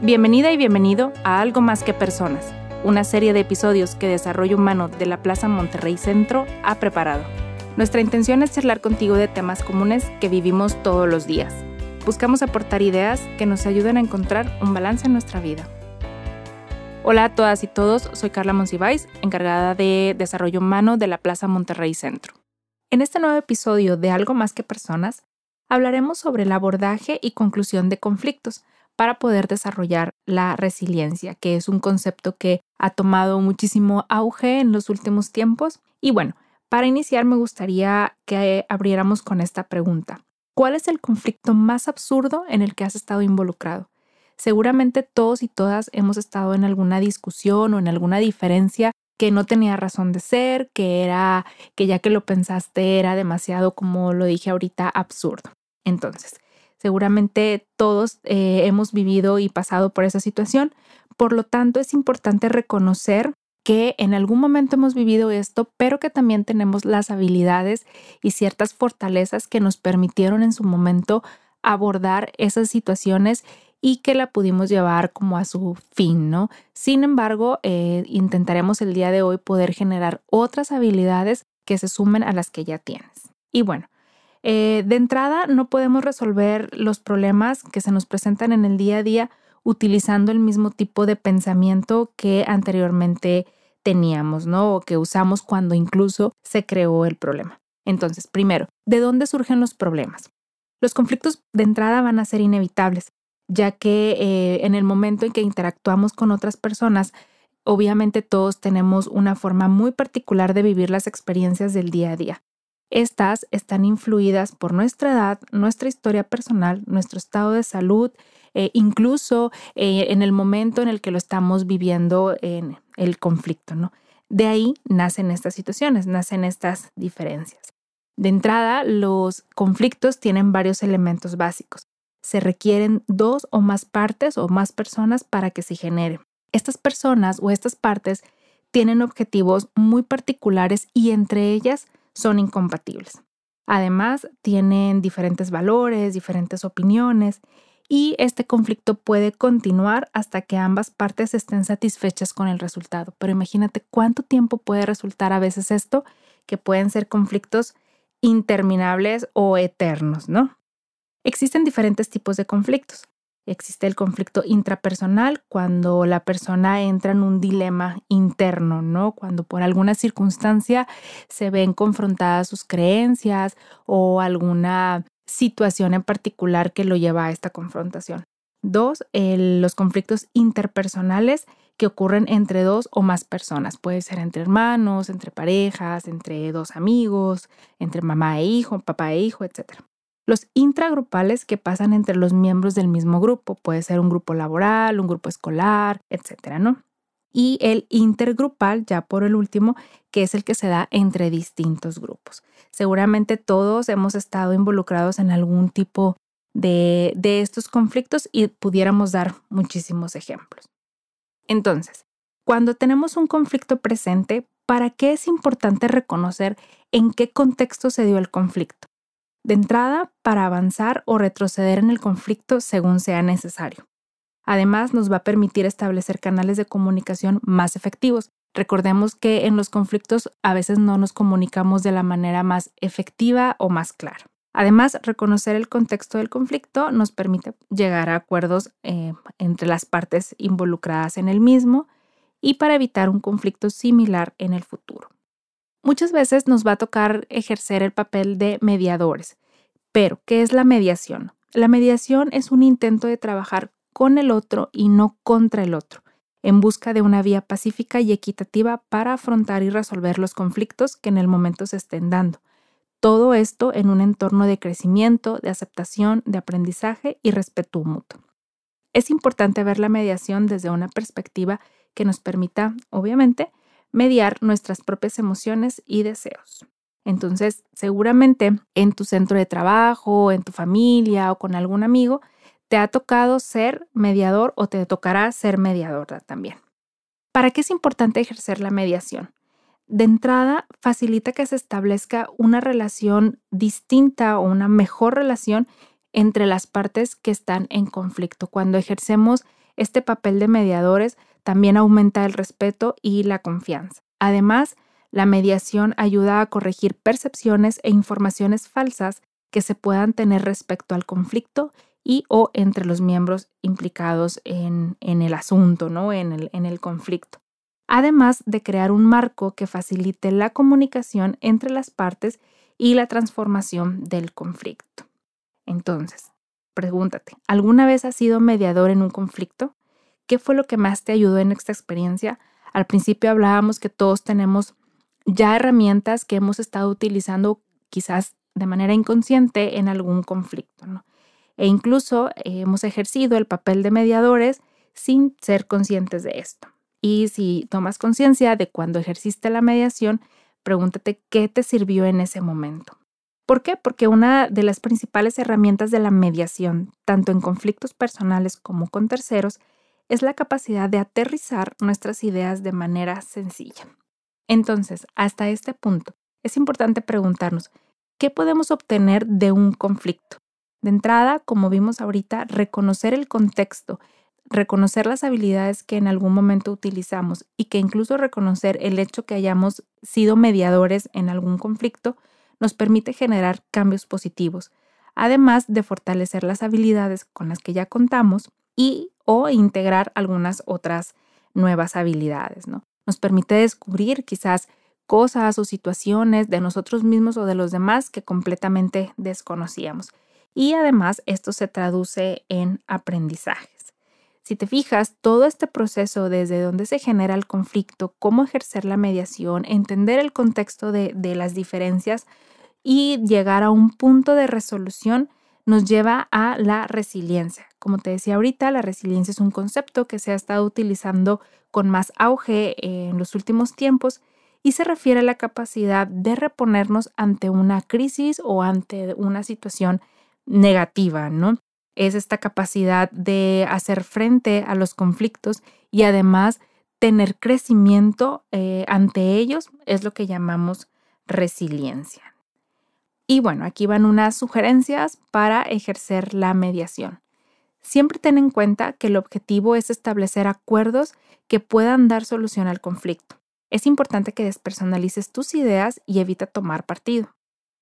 Bienvenida y bienvenido a Algo Más que Personas, una serie de episodios que Desarrollo Humano de la Plaza Monterrey Centro ha preparado. Nuestra intención es charlar contigo de temas comunes que vivimos todos los días. Buscamos aportar ideas que nos ayuden a encontrar un balance en nuestra vida. Hola a todas y todos, soy Carla Monsiváis, encargada de Desarrollo Humano de la Plaza Monterrey Centro. En este nuevo episodio de Algo Más que Personas, hablaremos sobre el abordaje y conclusión de conflictos, para poder desarrollar la resiliencia, que es un concepto que ha tomado muchísimo auge en los últimos tiempos. Y bueno, para iniciar me gustaría que abriéramos con esta pregunta. ¿Cuál es el conflicto más absurdo en el que has estado involucrado? Seguramente todos y todas hemos estado en alguna discusión o en alguna diferencia que no tenía razón de ser, que era que ya que lo pensaste era demasiado, como lo dije ahorita, absurdo. Entonces, Seguramente todos eh, hemos vivido y pasado por esa situación. Por lo tanto, es importante reconocer que en algún momento hemos vivido esto, pero que también tenemos las habilidades y ciertas fortalezas que nos permitieron en su momento abordar esas situaciones y que la pudimos llevar como a su fin, ¿no? Sin embargo, eh, intentaremos el día de hoy poder generar otras habilidades que se sumen a las que ya tienes. Y bueno, eh, de entrada, no podemos resolver los problemas que se nos presentan en el día a día utilizando el mismo tipo de pensamiento que anteriormente teníamos, ¿no? O que usamos cuando incluso se creó el problema. Entonces, primero, ¿de dónde surgen los problemas? Los conflictos de entrada van a ser inevitables, ya que eh, en el momento en que interactuamos con otras personas, obviamente todos tenemos una forma muy particular de vivir las experiencias del día a día. Estas están influidas por nuestra edad, nuestra historia personal, nuestro estado de salud, e incluso eh, en el momento en el que lo estamos viviendo en el conflicto, ¿no? De ahí nacen estas situaciones, nacen estas diferencias. De entrada, los conflictos tienen varios elementos básicos. Se requieren dos o más partes o más personas para que se genere. Estas personas o estas partes tienen objetivos muy particulares y entre ellas son incompatibles. Además, tienen diferentes valores, diferentes opiniones y este conflicto puede continuar hasta que ambas partes estén satisfechas con el resultado. Pero imagínate cuánto tiempo puede resultar a veces esto, que pueden ser conflictos interminables o eternos, ¿no? Existen diferentes tipos de conflictos. Existe el conflicto intrapersonal cuando la persona entra en un dilema interno, ¿no? Cuando por alguna circunstancia se ven confrontadas sus creencias o alguna situación en particular que lo lleva a esta confrontación. Dos, los conflictos interpersonales que ocurren entre dos o más personas. Puede ser entre hermanos, entre parejas, entre dos amigos, entre mamá e hijo, papá e hijo, etc los intragrupales que pasan entre los miembros del mismo grupo, puede ser un grupo laboral, un grupo escolar, etcétera, ¿no? Y el intergrupal, ya por el último, que es el que se da entre distintos grupos. Seguramente todos hemos estado involucrados en algún tipo de, de estos conflictos y pudiéramos dar muchísimos ejemplos. Entonces, cuando tenemos un conflicto presente, ¿para qué es importante reconocer en qué contexto se dio el conflicto? De entrada para avanzar o retroceder en el conflicto según sea necesario. Además, nos va a permitir establecer canales de comunicación más efectivos. Recordemos que en los conflictos a veces no nos comunicamos de la manera más efectiva o más clara. Además, reconocer el contexto del conflicto nos permite llegar a acuerdos eh, entre las partes involucradas en el mismo y para evitar un conflicto similar en el futuro. Muchas veces nos va a tocar ejercer el papel de mediadores. Pero, ¿qué es la mediación? La mediación es un intento de trabajar con el otro y no contra el otro, en busca de una vía pacífica y equitativa para afrontar y resolver los conflictos que en el momento se estén dando. Todo esto en un entorno de crecimiento, de aceptación, de aprendizaje y respeto mutuo. Es importante ver la mediación desde una perspectiva que nos permita, obviamente, mediar nuestras propias emociones y deseos. Entonces, seguramente en tu centro de trabajo, en tu familia o con algún amigo, te ha tocado ser mediador o te tocará ser mediadora también. ¿Para qué es importante ejercer la mediación? De entrada, facilita que se establezca una relación distinta o una mejor relación entre las partes que están en conflicto. Cuando ejercemos Este papel de mediadores también aumenta el respeto y la confianza. Además, la mediación ayuda a corregir percepciones e informaciones falsas que se puedan tener respecto al conflicto y o entre los miembros implicados en, el asunto, ¿no? en, el, en el conflicto. Además de crear un marco que facilite la comunicación entre las partes y la transformación del conflicto. Entonces, pregúntate, ¿alguna vez has sido mediador en un conflicto? ¿Qué fue lo que más te ayudó en esta experiencia? Al principio hablábamos que todos tenemos ya herramientas que hemos estado utilizando quizás de manera inconsciente en algún conflicto. E incluso hemos ejercido el papel de mediadores sin ser conscientes de esto. Y si tomas conciencia de cuando ejerciste la mediación, pregúntate qué te sirvió en ese momento. ¿Por qué? Porque una de las principales herramientas de la mediación, tanto en conflictos personales como con terceros, es la capacidad de aterrizar nuestras ideas de manera sencilla. Entonces, hasta este punto, es importante preguntarnos, ¿qué podemos obtener de un conflicto? De entrada, como vimos ahorita, reconocer el contexto, reconocer las habilidades que en algún momento utilizamos y que incluso reconocer el hecho que hayamos sido mediadores en algún conflicto nos permite generar cambios positivos, además de fortalecer las habilidades con las que ya contamos y o integrar algunas otras nuevas habilidades, ¿no? Nos permite descubrir quizás cosas o situaciones de nosotros mismos o de los demás que completamente desconocíamos. Y además esto se traduce en aprendizajes. Si te fijas, todo este proceso desde donde se genera el conflicto, cómo ejercer la mediación, entender el contexto de, de las diferencias y llegar a un punto de resolución, nos lleva a la resiliencia. Como te decía ahorita, la resiliencia es un concepto que se ha estado utilizando con más auge en los últimos tiempos y se refiere a la capacidad de reponernos ante una crisis o ante una situación negativa, ¿no? Es esta capacidad de hacer frente a los conflictos y además tener crecimiento eh, ante ellos, es lo que llamamos resiliencia. Y bueno, aquí van unas sugerencias para ejercer la mediación. Siempre ten en cuenta que el objetivo es establecer acuerdos que puedan dar solución al conflicto. Es importante que despersonalices tus ideas y evita tomar partido.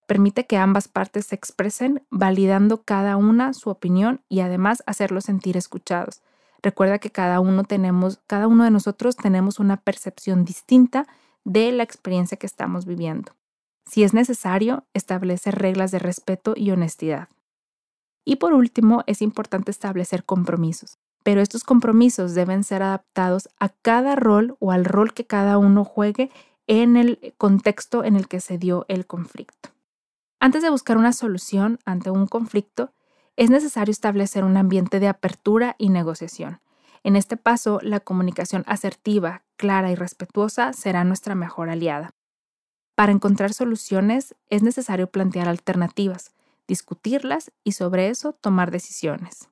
Permite que ambas partes se expresen, validando cada una su opinión y además hacerlos sentir escuchados. Recuerda que cada uno tenemos, cada uno de nosotros tenemos una percepción distinta de la experiencia que estamos viviendo. Si es necesario, establecer reglas de respeto y honestidad. Y por último, es importante establecer compromisos, pero estos compromisos deben ser adaptados a cada rol o al rol que cada uno juegue en el contexto en el que se dio el conflicto. Antes de buscar una solución ante un conflicto, es necesario establecer un ambiente de apertura y negociación. En este paso, la comunicación asertiva, clara y respetuosa será nuestra mejor aliada. Para encontrar soluciones es necesario plantear alternativas, discutirlas y sobre eso tomar decisiones.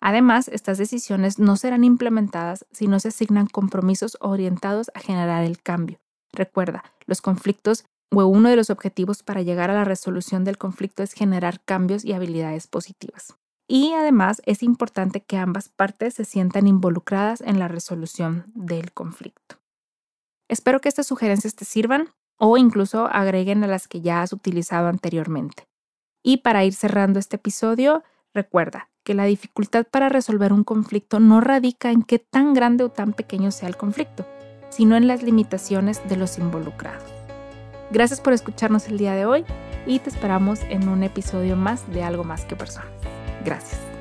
Además, estas decisiones no serán implementadas si no se asignan compromisos orientados a generar el cambio. Recuerda, los conflictos o uno de los objetivos para llegar a la resolución del conflicto es generar cambios y habilidades positivas. Y además es importante que ambas partes se sientan involucradas en la resolución del conflicto. Espero que estas sugerencias te sirvan o incluso agreguen a las que ya has utilizado anteriormente. Y para ir cerrando este episodio, recuerda que la dificultad para resolver un conflicto no radica en qué tan grande o tan pequeño sea el conflicto, sino en las limitaciones de los involucrados. Gracias por escucharnos el día de hoy y te esperamos en un episodio más de Algo más que personas. Gracias.